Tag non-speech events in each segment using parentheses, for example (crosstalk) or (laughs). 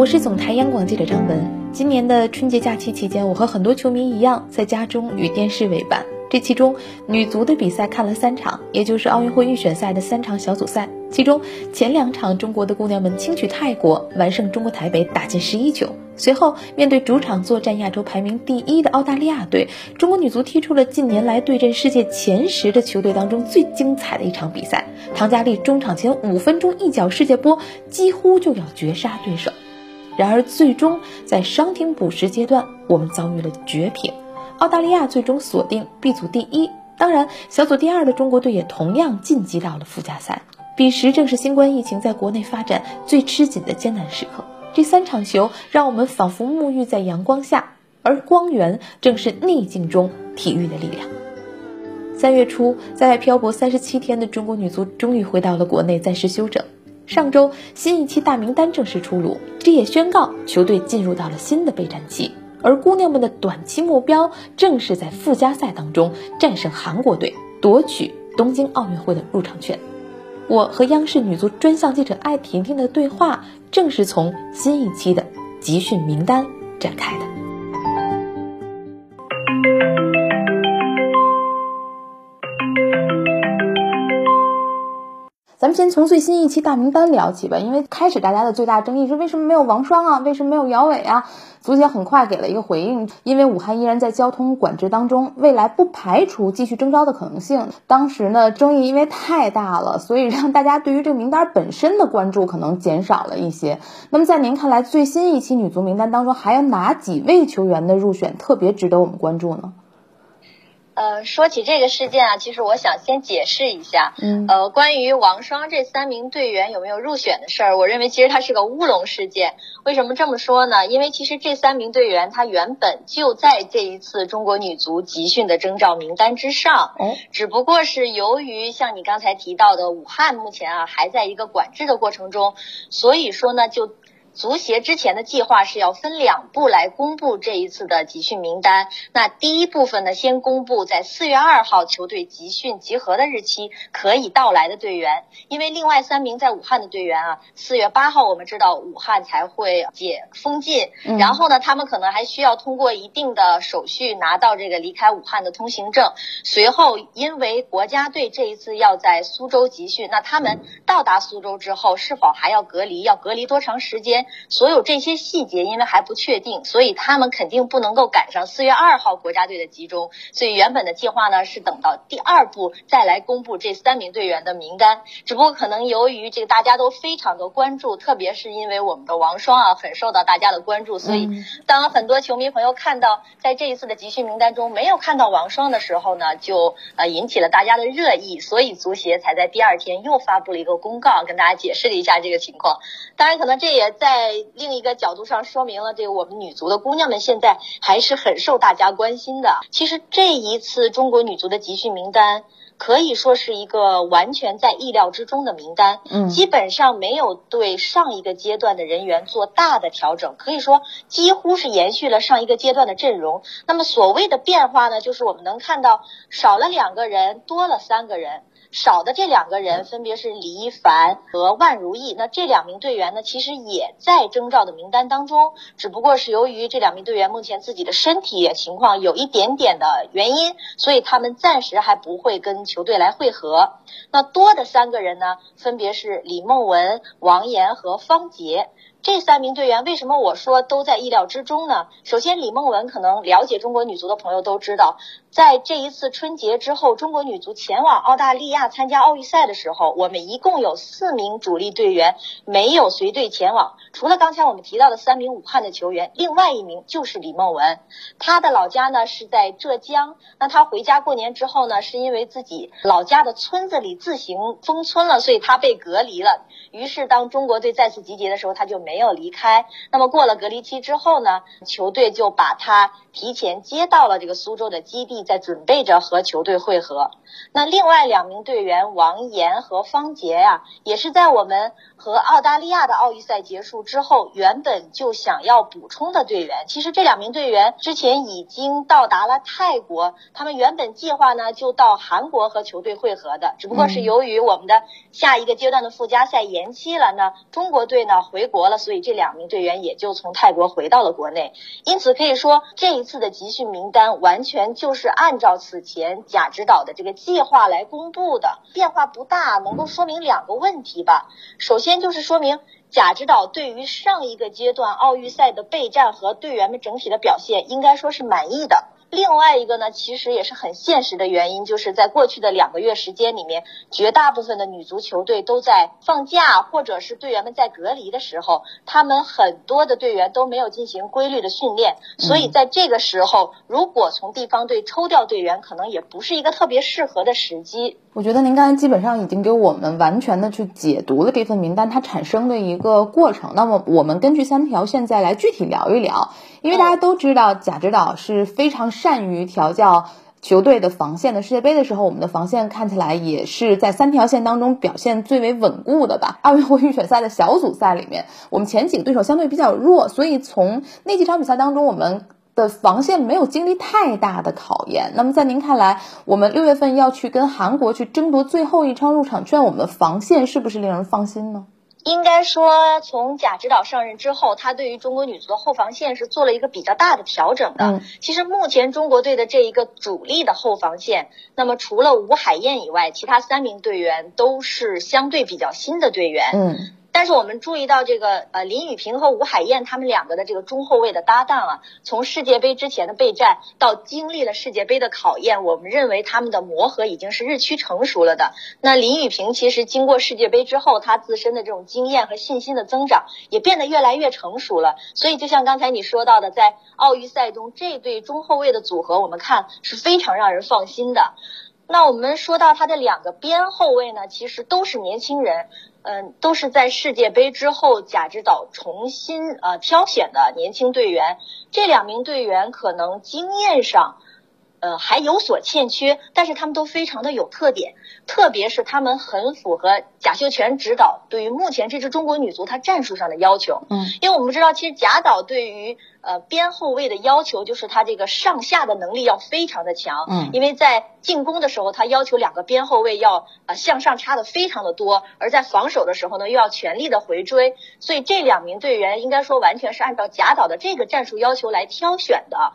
我是总台央广记者张文。今年的春节假期期间，我和很多球迷一样，在家中与电视为伴。这其中，女足的比赛看了三场，也就是奥运会预选赛的三场小组赛。其中前两场，中国的姑娘们轻取泰国，完胜中国台北，打进十一球。随后面对主场作战亚洲排名第一的澳大利亚队，中国女足踢出了近年来对阵世界前十的球队当中最精彩的一场比赛。唐佳丽中场前五分钟一脚世界波，几乎就要绝杀对手。然而最终在伤停补时阶段，我们遭遇了绝平。澳大利亚最终锁定 B 组第一，当然，小组第二的中国队也同样晋级到了附加赛。彼时正是新冠疫情在国内发展最吃紧的艰难时刻。这三场球让我们仿佛沐浴在阳光下，而光源正是逆境中体育的力量。三月初，在外漂泊三十七天的中国女足终于回到了国内，暂时休整。上周，新一期大名单正式出炉，这也宣告球队进入到了新的备战期。而姑娘们的短期目标正是在附加赛当中战胜韩国队，夺取东京奥运会的入场券。我和央视女足专项记者艾婷婷的对话，正是从新一期的集训名单展开的。咱们先从最新一期大名单聊起吧，因为开始大家的最大争议是为什么没有王霜啊，为什么没有姚伟啊？足协很快给了一个回应，因为武汉依然在交通管制当中，未来不排除继续征召的可能性。当时呢，争议因为太大了，所以让大家对于这个名单本身的关注可能减少了一些。那么在您看来，最新一期女足名单当中还有哪几位球员的入选特别值得我们关注呢？呃，说起这个事件啊，其实我想先解释一下，嗯，呃，关于王霜这三名队员有没有入选的事儿，我认为其实它是个乌龙事件。为什么这么说呢？因为其实这三名队员他原本就在这一次中国女足集训的征召名单之上，嗯，只不过是由于像你刚才提到的武汉目前啊还在一个管制的过程中，所以说呢就。足协之前的计划是要分两步来公布这一次的集训名单。那第一部分呢，先公布在四月二号球队集训集合的日期可以到来的队员，因为另外三名在武汉的队员啊，四月八号我们知道武汉才会解封禁，然后呢，他们可能还需要通过一定的手续拿到这个离开武汉的通行证。随后，因为国家队这一次要在苏州集训，那他们到达苏州之后是否还要隔离？要隔离多长时间？所有这些细节因为还不确定，所以他们肯定不能够赶上四月二号国家队的集中。所以原本的计划呢是等到第二步再来公布这三名队员的名单。只不过可能由于这个大家都非常的关注，特别是因为我们的王霜啊很受到大家的关注，所以当很多球迷朋友看到在这一次的集训名单中没有看到王霜的时候呢，就呃引起了大家的热议，所以足协才在第二天又发布了一个公告，跟大家解释了一下这个情况。当然，可能这也在。在另一个角度上说明了，这个我们女足的姑娘们现在还是很受大家关心的。其实这一次中国女足的集训名单可以说是一个完全在意料之中的名单，嗯，基本上没有对上一个阶段的人员做大的调整，可以说几乎是延续了上一个阶段的阵容。那么所谓的变化呢，就是我们能看到少了两个人，多了三个人。少的这两个人分别是李一凡和万如意。那这两名队员呢，其实也在征召的名单当中，只不过是由于这两名队员目前自己的身体情况有一点点的原因，所以他们暂时还不会跟球队来会合。那多的三个人呢，分别是李梦雯、王岩和方杰。这三名队员为什么我说都在意料之中呢？首先，李梦雯可能了解中国女足的朋友都知道，在这一次春节之后，中国女足前往澳大利亚参加奥运赛的时候，我们一共有四名主力队员没有随队前往，除了刚才我们提到的三名武汉的球员，另外一名就是李梦雯。她的老家呢是在浙江，那她回家过年之后呢，是因为自己老家的村子里自行封村了，所以她被隔离了。于是当中国队再次集结的时候，她就没。没有离开，那么过了隔离期之后呢，球队就把他提前接到了这个苏州的基地，在准备着和球队会合。那另外两名队员王岩和方杰呀，也是在我们和澳大利亚的奥运赛结束之后，原本就想要补充的队员。其实这两名队员之前已经到达了泰国，他们原本计划呢就到韩国和球队会合的，只不过是由于我们的下一个阶段的附加赛延期了，呢中国队呢回国了。所以这两名队员也就从泰国回到了国内。因此可以说，这一次的集训名单完全就是按照此前贾指导的这个计划来公布的，变化不大，能够说明两个问题吧。首先就是说明贾指导对于上一个阶段奥运赛的备战和队员们整体的表现，应该说是满意的。另外一个呢，其实也是很现实的原因，就是在过去的两个月时间里面，绝大部分的女足球队都在放假，或者是队员们在隔离的时候，他们很多的队员都没有进行规律的训练，所以在这个时候，如果从地方队抽调队员，可能也不是一个特别适合的时机。我觉得您刚才基本上已经给我们完全的去解读了这份名单它产生的一个过程。那么我们根据三条现在来具体聊一聊，因为大家都知道贾指导是非常善于调教球队的防线的。世界杯的时候，我们的防线看起来也是在三条线当中表现最为稳固的吧。奥运会预选赛的小组赛里面，我们前几个对手相对比较弱，所以从那几场比赛当中，我们。的防线没有经历太大的考验。那么在您看来，我们六月份要去跟韩国去争夺最后一场入场券，我们的防线是不是令人放心呢？应该说，从贾指导上任之后，他对于中国女足的后防线是做了一个比较大的调整的。嗯，其实目前中国队的这一个主力的后防线，那么除了吴海燕以外，其他三名队员都是相对比较新的队员。嗯。但是我们注意到这个呃林雨萍和吴海燕他们两个的这个中后卫的搭档啊，从世界杯之前的备战到经历了世界杯的考验，我们认为他们的磨合已经是日趋成熟了的。那林雨萍其实经过世界杯之后，她自身的这种经验和信心的增长也变得越来越成熟了。所以就像刚才你说到的，在奥运赛中这对中后卫的组合，我们看是非常让人放心的。那我们说到他的两个边后卫呢，其实都是年轻人。嗯，都是在世界杯之后贾指导重新呃挑选的年轻队员，这两名队员可能经验上。呃，还有所欠缺，但是他们都非常的有特点，特别是他们很符合贾秀全指导对于目前这支中国女足她战术上的要求。嗯，因为我们知道，其实贾导对于呃边后卫的要求就是他这个上下的能力要非常的强。嗯，因为在进攻的时候，他要求两个边后卫要呃向上插的非常的多，而在防守的时候呢，又要全力的回追，所以这两名队员应该说完全是按照贾导的这个战术要求来挑选的。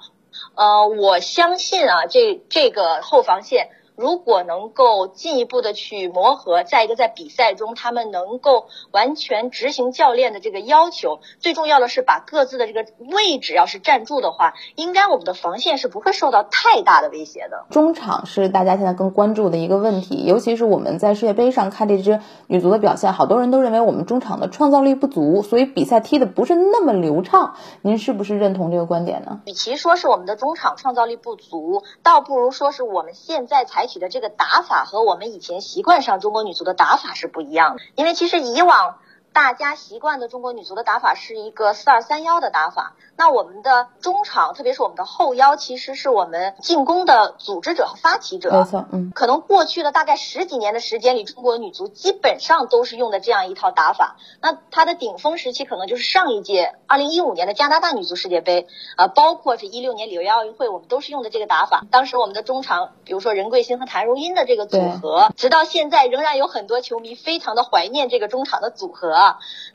呃，我相信啊，这这个后防线。如果能够进一步的去磨合，再一个在比赛中他们能够完全执行教练的这个要求，最重要的是把各自的这个位置要是站住的话，应该我们的防线是不会受到太大的威胁的。中场是大家现在更关注的一个问题，尤其是我们在世界杯上看这支女足的表现，好多人都认为我们中场的创造力不足，所以比赛踢的不是那么流畅。您是不是认同这个观点呢？与其说是我们的中场创造力不足，倒不如说是我们现在采。采取的这个打法和我们以前习惯上中国女足的打法是不一样的，因为其实以往。大家习惯的中国女足的打法是一个四二三幺的打法。那我们的中场，特别是我们的后腰，其实是我们进攻的组织者和发起者。没错，嗯。可能过去的大概十几年的时间里，中国女足基本上都是用的这样一套打法。那它的顶峰时期可能就是上一届二零一五年的加拿大女足世界杯，呃，包括是一六年里约奥运会，我们都是用的这个打法。当时我们的中场，比如说任桂欣和谭荣英的这个组合，直到现在仍然有很多球迷非常的怀念这个中场的组合。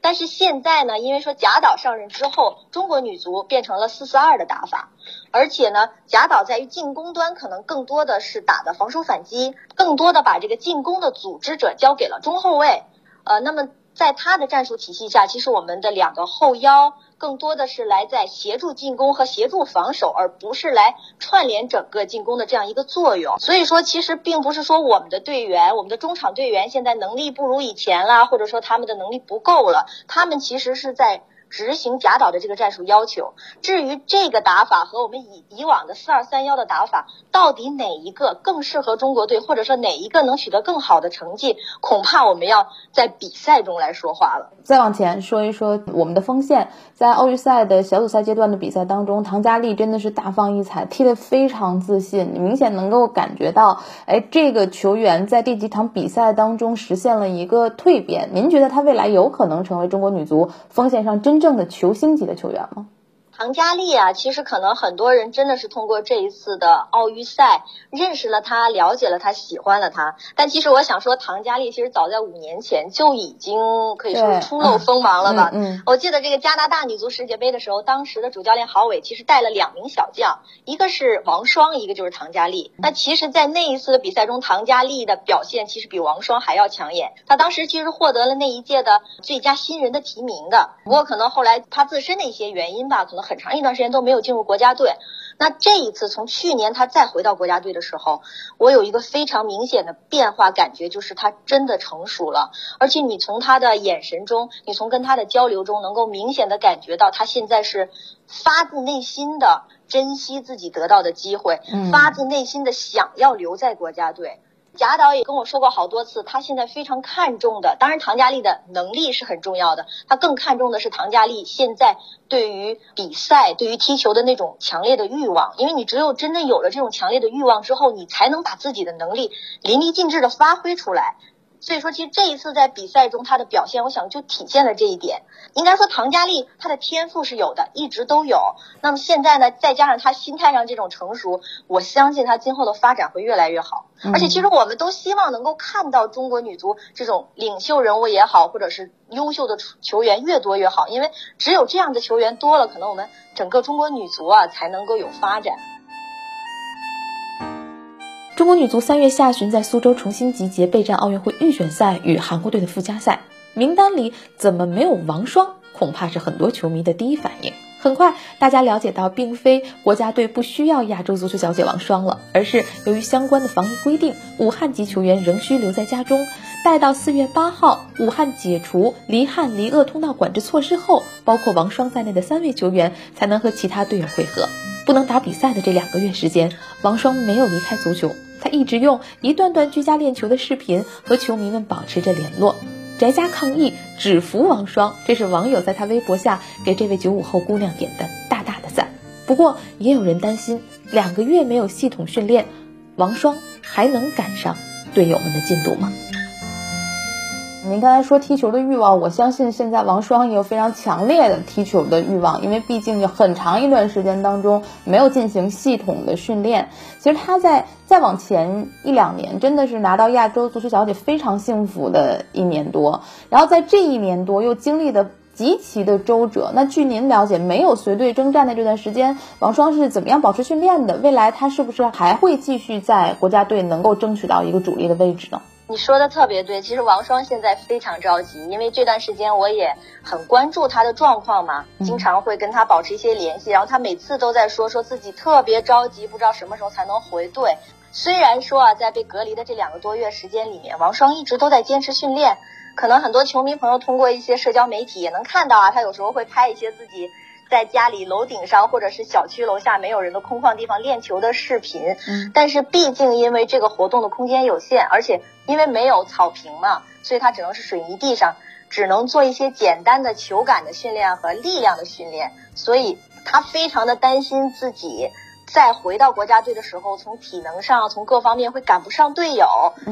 但是现在呢，因为说贾导上任之后，中国女足变成了四四二的打法，而且呢，贾导在于进攻端可能更多的是打的防守反击，更多的把这个进攻的组织者交给了中后卫。呃，那么在他的战术体系下，其实我们的两个后腰。更多的是来在协助进攻和协助防守，而不是来串联整个进攻的这样一个作用。所以说，其实并不是说我们的队员，我们的中场队员现在能力不如以前啦，或者说他们的能力不够了，他们其实是在。执行贾导的这个战术要求。至于这个打法和我们以以往的四二三幺的打法，到底哪一个更适合中国队，或者说哪一个能取得更好的成绩，恐怕我们要在比赛中来说话了。再往前说一说我们的锋线，在奥运赛的小组赛阶段的比赛当中，唐佳丽真的是大放异彩，踢得非常自信，明显能够感觉到，哎，这个球员在这几场比赛当中实现了一个蜕变。您觉得他未来有可能成为中国女足锋线上真？正的球星级的球员吗？唐佳丽啊，其实可能很多人真的是通过这一次的奥运赛认识了她，了解了她，喜欢了她。但其实我想说，唐佳丽其实早在五年前就已经可以说是初露锋芒了吧。嗯，我记得这个加拿大女足世界杯的时候，当时的主教练郝伟其实带了两名小将，一个是王霜，一个就是唐佳丽。那其实，在那一次的比赛中，唐佳丽的表现其实比王霜还要抢眼。她当时其实获得了那一届的最佳新人的提名的。不过可能后来她自身的一些原因吧，可能。很长一段时间都没有进入国家队，那这一次从去年他再回到国家队的时候，我有一个非常明显的变化感觉，就是他真的成熟了，而且你从他的眼神中，你从跟他的交流中，能够明显的感觉到他现在是发自内心的珍惜自己得到的机会，发自内心的想要留在国家队。贾导也跟我说过好多次，他现在非常看重的，当然唐佳丽的能力是很重要的，他更看重的是唐佳丽现在对于比赛、对于踢球的那种强烈的欲望。因为你只有真正有了这种强烈的欲望之后，你才能把自己的能力淋漓尽致的发挥出来。所以说，其实这一次在比赛中他的表现，我想就体现了这一点。应该说，唐佳丽她的天赋是有的，一直都有。那么现在呢，再加上她心态上这种成熟，我相信她今后的发展会越来越好。而且，其实我们都希望能够看到中国女足这种领袖人物也好，或者是优秀的球员越多越好，因为只有这样的球员多了，可能我们整个中国女足啊才能够有发展。中国女足三月下旬在苏州重新集结备战奥运会预选赛与韩国队的附加赛，名单里怎么没有王霜？恐怕是很多球迷的第一反应。很快，大家了解到，并非国家队不需要亚洲足球小姐王霜了，而是由于相关的防疫规定，武汉籍球员仍需留在家中，待到四月八号武汉解除离汉离鄂通道管制措施后，包括王霜在内的三位球员才能和其他队友会合。不能打比赛的这两个月时间，王霜没有离开足球。他一直用一段段居家练球的视频和球迷们保持着联络，宅家抗议只服王霜，这是网友在他微博下给这位九五后姑娘点的大大的赞。不过也有人担心，两个月没有系统训练，王霜还能赶上队友们的进度吗？您刚才说踢球的欲望，我相信现在王霜也有非常强烈的踢球的欲望，因为毕竟有很长一段时间当中没有进行系统的训练。其实他在再往前一两年，真的是拿到亚洲足球小姐非常幸福的一年多。然后在这一年多又经历的极其的周折。那据您了解，没有随队征战的这段时间，王霜是怎么样保持训练的？未来他是不是还会继续在国家队能够争取到一个主力的位置呢？你说的特别对，其实王霜现在非常着急，因为这段时间我也很关注她的状况嘛，经常会跟她保持一些联系，然后她每次都在说说自己特别着急，不知道什么时候才能回队。虽然说啊，在被隔离的这两个多月时间里面，王霜一直都在坚持训练，可能很多球迷朋友通过一些社交媒体也能看到啊，她有时候会拍一些自己。在家里楼顶上或者是小区楼下没有人的空旷地方练球的视频，嗯，但是毕竟因为这个活动的空间有限，而且因为没有草坪嘛，所以它只能是水泥地上，只能做一些简单的球感的训练和力量的训练，所以他非常的担心自己。在回到国家队的时候，从体能上，从各方面会赶不上队友，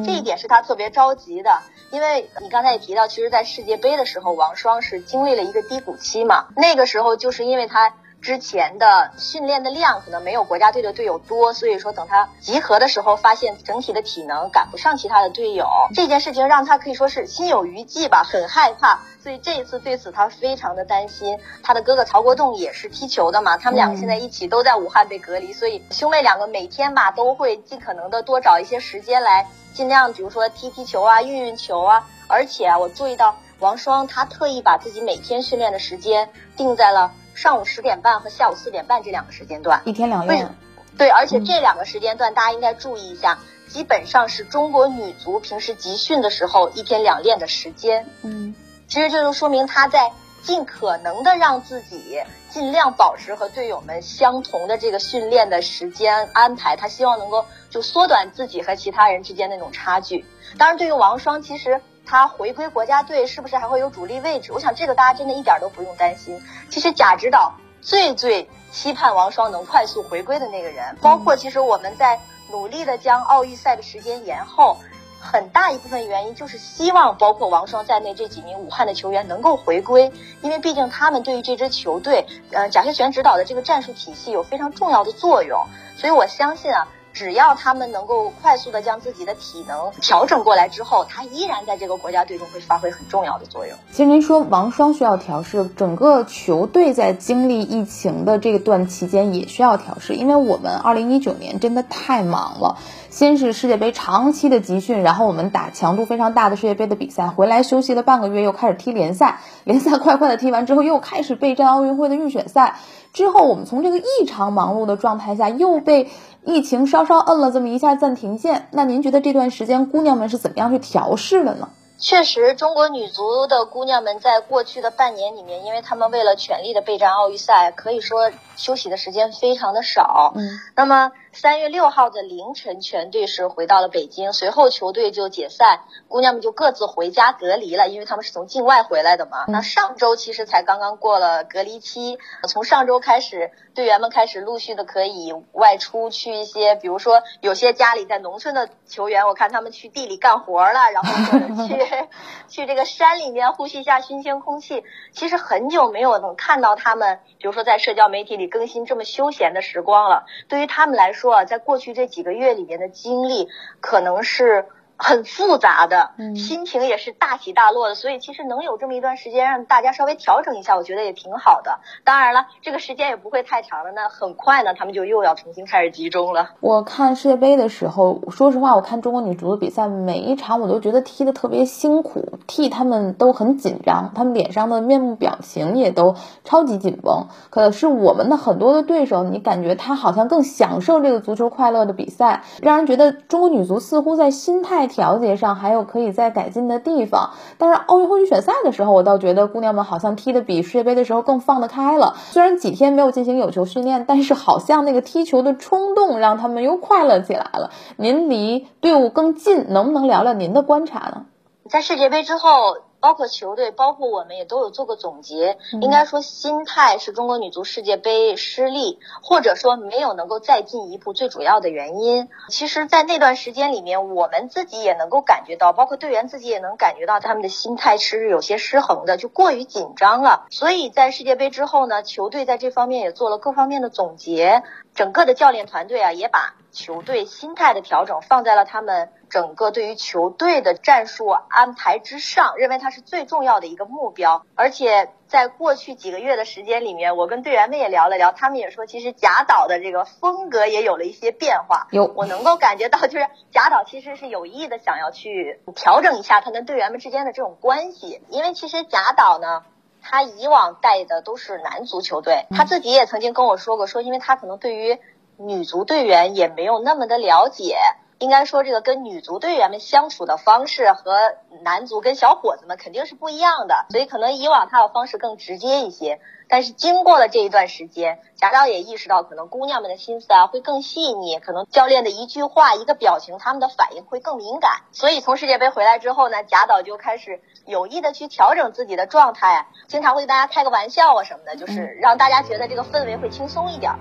这一点是他特别着急的。因为你刚才也提到，其实，在世界杯的时候，王霜是经历了一个低谷期嘛。那个时候，就是因为他之前的训练的量可能没有国家队的队友多，所以说等他集合的时候，发现整体的体能赶不上其他的队友，这件事情让他可以说是心有余悸吧，很害怕。所以这一次对此他非常的担心，他的哥哥曹国栋也是踢球的嘛，他们两个现在一起都在武汉被隔离，所以兄妹两个每天吧都会尽可能的多找一些时间来，尽量比如说踢踢球啊，运运球啊。而且啊，我注意到王霜他特意把自己每天训练的时间定在了上午十点半和下午四点半这两个时间段，一天两练。对，而且这两个时间段大家应该注意一下，基本上是中国女足平时集训的时候一天两练的时间。嗯。其实这就说明她在尽可能的让自己尽量保持和队友们相同的这个训练的时间安排，她希望能够就缩短自己和其他人之间那种差距。当然，对于王霜，其实他回归国家队是不是还会有主力位置？我想这个大家真的一点都不用担心。其实贾指导最最期盼王霜能快速回归的那个人，包括其实我们在努力的将奥运赛的时间延后。很大一部分原因就是希望包括王霜在内这几名武汉的球员能够回归，因为毕竟他们对于这支球队，呃，贾秀全指导的这个战术体系有非常重要的作用，所以我相信啊。只要他们能够快速的将自己的体能调整过来之后，他依然在这个国家队中会发挥很重要的作用。其实您说王霜需要调试，整个球队在经历疫情的这段期间也需要调试，因为我们二零一九年真的太忙了。先是世界杯长期的集训，然后我们打强度非常大的世界杯的比赛，回来休息了半个月，又开始踢联赛，联赛快快的踢完之后，又开始备战奥运会的预选赛。之后我们从这个异常忙碌的状态下，又被疫情稍稍摁了这么一下暂停键。那您觉得这段时间姑娘们是怎么样去调试的呢？确实，中国女足的姑娘们在过去的半年里面，因为她们为了全力的备战奥运赛，可以说休息的时间非常的少。嗯，那么。三月六号的凌晨，全队是回到了北京，随后球队就解散，姑娘们就各自回家隔离了，因为他们是从境外回来的嘛。那上周其实才刚刚过了隔离期，从上周开始，队员们开始陆续的可以外出去一些，比如说有些家里在农村的球员，我看他们去地里干活了，然后或者去 (laughs) 去这个山里面呼吸一下新鲜空气。其实很久没有能看到他们，比如说在社交媒体里更新这么休闲的时光了。对于他们来说，说，在过去这几个月里面的经历，可能是。很复杂的心情也是大起大落的，所以其实能有这么一段时间让大家稍微调整一下，我觉得也挺好的。当然了，这个时间也不会太长了，那很快呢，他们就又要重新开始集中了。我看世界杯的时候，说实话，我看中国女足的比赛，每一场我都觉得踢得特别辛苦，替他们都很紧张，他们脸上的面部表情也都超级紧绷。可是我们的很多的对手，你感觉他好像更享受这个足球快乐的比赛，让人觉得中国女足似乎在心态。调节上还有可以再改进的地方，但是奥运会预选赛的时候，我倒觉得姑娘们好像踢的比世界杯的时候更放得开了。虽然几天没有进行有球训练，但是好像那个踢球的冲动让他们又快乐起来了。您离队伍更近，能不能聊聊您的观察呢？在世界杯之后。包括球队，包括我们也都有做过总结。应该说，心态是中国女足世界杯失利，或者说没有能够再进一步最主要的原因。其实，在那段时间里面，我们自己也能够感觉到，包括队员自己也能感觉到，他们的心态是有些失衡的，就过于紧张了。所以在世界杯之后呢，球队在这方面也做了各方面的总结，整个的教练团队啊，也把球队心态的调整放在了他们。整个对于球队的战术安排之上，认为它是最重要的一个目标。而且在过去几个月的时间里面，我跟队员们也聊了聊，他们也说，其实贾导的这个风格也有了一些变化。有，我能够感觉到，就是贾导其实是有意的想要去调整一下他跟队员们之间的这种关系。因为其实贾导呢，他以往带的都是男足球队，他自己也曾经跟我说过，说因为他可能对于女足队员也没有那么的了解。应该说，这个跟女足队员们相处的方式和男足跟小伙子们肯定是不一样的，所以可能以往他的方式更直接一些。但是经过了这一段时间，贾导也意识到，可能姑娘们的心思啊会更细腻，可能教练的一句话、一个表情，他们的反应会更敏感。所以从世界杯回来之后呢，贾导就开始有意的去调整自己的状态，经常会跟大家开个玩笑啊什么的，就是让大家觉得这个氛围会轻松一点。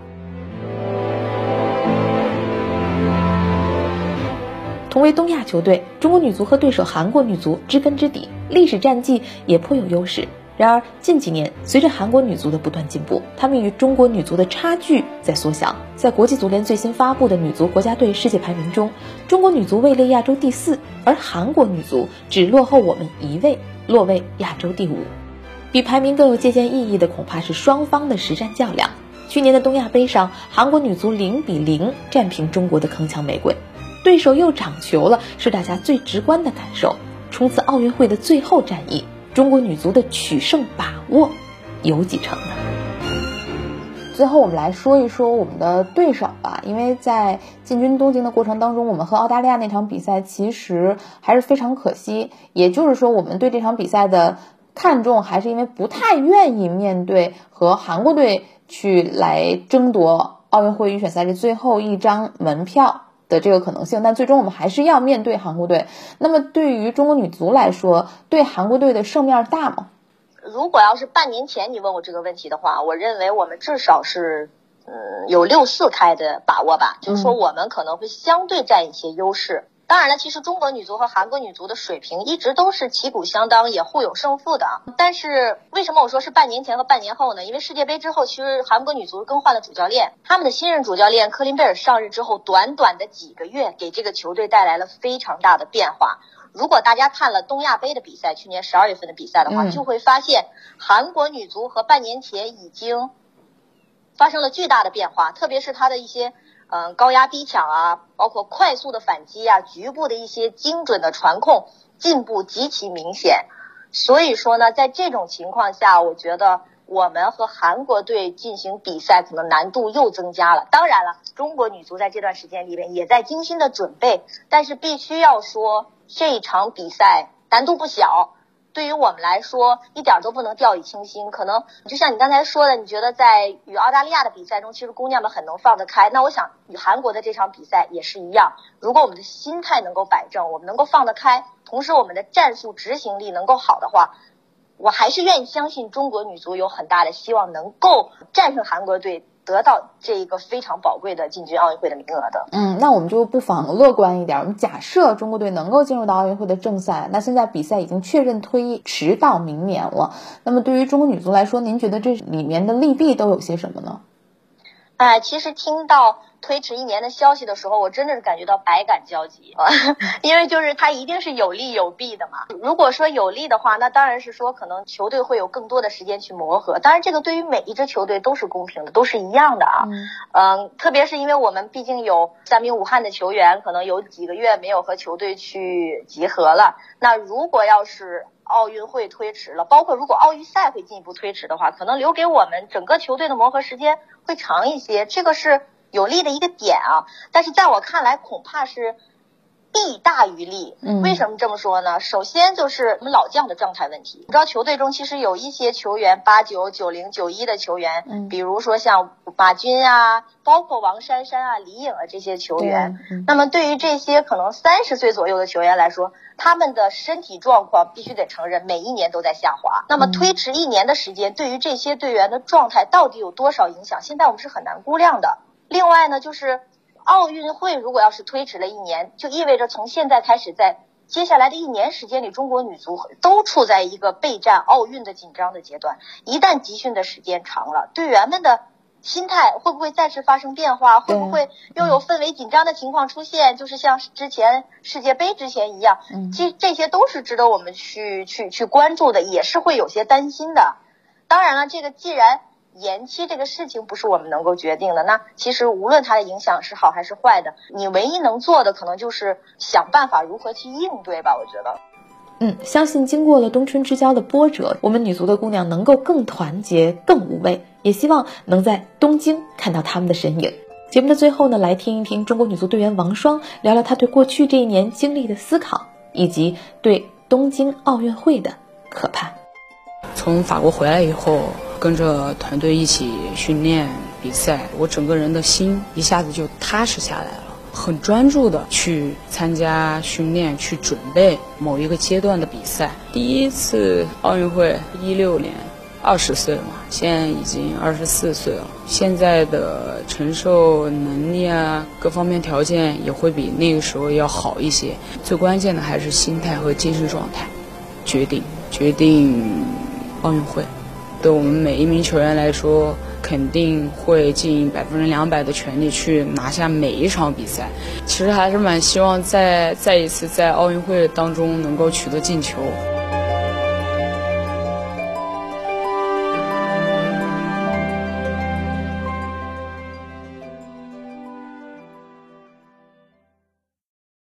同为东亚球队，中国女足和对手韩国女足知根知底，历史战绩也颇有优势。然而近几年，随着韩国女足的不断进步，她们与中国女足的差距在缩小。在国际足联最新发布的女足国家队世界排名中，中国女足位列亚洲第四，而韩国女足只落后我们一位，落位亚洲第五。比排名更有借鉴意义的，恐怕是双方的实战较量。去年的东亚杯上，韩国女足零比零战平中国的铿锵玫瑰。对手又长球了，是大家最直观的感受。冲刺奥运会的最后战役，中国女足的取胜把握有几成呢？最后，我们来说一说我们的对手吧。因为在进军东京的过程当中，我们和澳大利亚那场比赛其实还是非常可惜。也就是说，我们对这场比赛的看重，还是因为不太愿意面对和韩国队去来争夺奥运会预选赛的最后一张门票。的这个可能性，但最终我们还是要面对韩国队。那么对于中国女足来说，对韩国队的胜面大吗？如果要是半年前你问我这个问题的话，我认为我们至少是嗯有六四开的把握吧，就是说我们可能会相对占一些优势。当然了，其实中国女足和韩国女足的水平一直都是旗鼓相当，也互有胜负的。但是为什么我说是半年前和半年后呢？因为世界杯之后，其实韩国女足更换了主教练，他们的新任主教练科林贝尔上任之后，短短的几个月，给这个球队带来了非常大的变化。如果大家看了东亚杯的比赛，去年十二月份的比赛的话，就会发现韩国女足和半年前已经发生了巨大的变化，特别是她的一些。嗯，高压逼抢啊，包括快速的反击啊，局部的一些精准的传控进步极其明显。所以说呢，在这种情况下，我觉得我们和韩国队进行比赛可能难度又增加了。当然了，中国女足在这段时间里面也在精心的准备，但是必须要说，这场比赛难度不小。对于我们来说，一点都不能掉以轻心。可能就像你刚才说的，你觉得在与澳大利亚的比赛中，其实姑娘们很能放得开。那我想与韩国的这场比赛也是一样。如果我们的心态能够摆正，我们能够放得开，同时我们的战术执行力能够好的话，我还是愿意相信中国女足有很大的希望能够战胜韩国队。得到这一个非常宝贵的进军奥运会的名额的，嗯，那我们就不妨乐观一点。我们假设中国队能够进入到奥运会的正赛，那现在比赛已经确认推迟到明年了。那么对于中国女足来说，您觉得这里面的利弊都有些什么呢？哎，其实听到。推迟一年的消息的时候，我真的是感觉到百感交集啊，(laughs) 因为就是它一定是有利有弊的嘛。如果说有利的话，那当然是说可能球队会有更多的时间去磨合。当然，这个对于每一支球队都是公平的，都是一样的啊。嗯，特别是因为我们毕竟有三名武汉的球员，可能有几个月没有和球队去集合了。那如果要是奥运会推迟了，包括如果奥运赛会进一步推迟的话，可能留给我们整个球队的磨合时间会长一些。这个是。有利的一个点啊，但是在我看来，恐怕是弊大于利。嗯，为什么这么说呢？首先就是我们老将的状态问题。你知道，球队中其实有一些球员，八九、九零、九一的球员，嗯，比如说像马军啊，包括王珊珊啊、李颖啊这些球员。那么对于这些可能三十岁左右的球员来说，他们的身体状况必须得承认，每一年都在下滑。那么推迟一年的时间，对于这些队员的状态到底有多少影响？现在我们是很难估量的。另外呢，就是奥运会如果要是推迟了一年，就意味着从现在开始，在接下来的一年时间里，中国女足都处在一个备战奥运的紧张的阶段。一旦集训的时间长了，队员们的心态会不会再次发生变化？会不会又有氛围紧张的情况出现？就是像之前世界杯之前一样，其实这些都是值得我们去去去关注的，也是会有些担心的。当然了，这个既然。延期这个事情不是我们能够决定的。那其实无论它的影响是好还是坏的，你唯一能做的可能就是想办法如何去应对吧。我觉得，嗯，相信经过了冬春之交的波折，我们女足的姑娘能够更团结、更无畏。也希望能在东京看到他们的身影。节目的最后呢，来听一听中国女足队员王霜聊聊她对过去这一年经历的思考，以及对东京奥运会的渴盼。从法国回来以后。跟着团队一起训练比赛，我整个人的心一下子就踏实下来了，很专注的去参加训练，去准备某一个阶段的比赛。第一次奥运会一六年，二十岁嘛，现在已经二十四岁了，现在的承受能力啊，各方面条件也会比那个时候要好一些。最关键的还是心态和精神状态，决定决定奥运会。对我们每一名球员来说，肯定会尽百分之两百的全力去拿下每一场比赛。其实还是蛮希望再再一次在奥运会当中能够取得进球。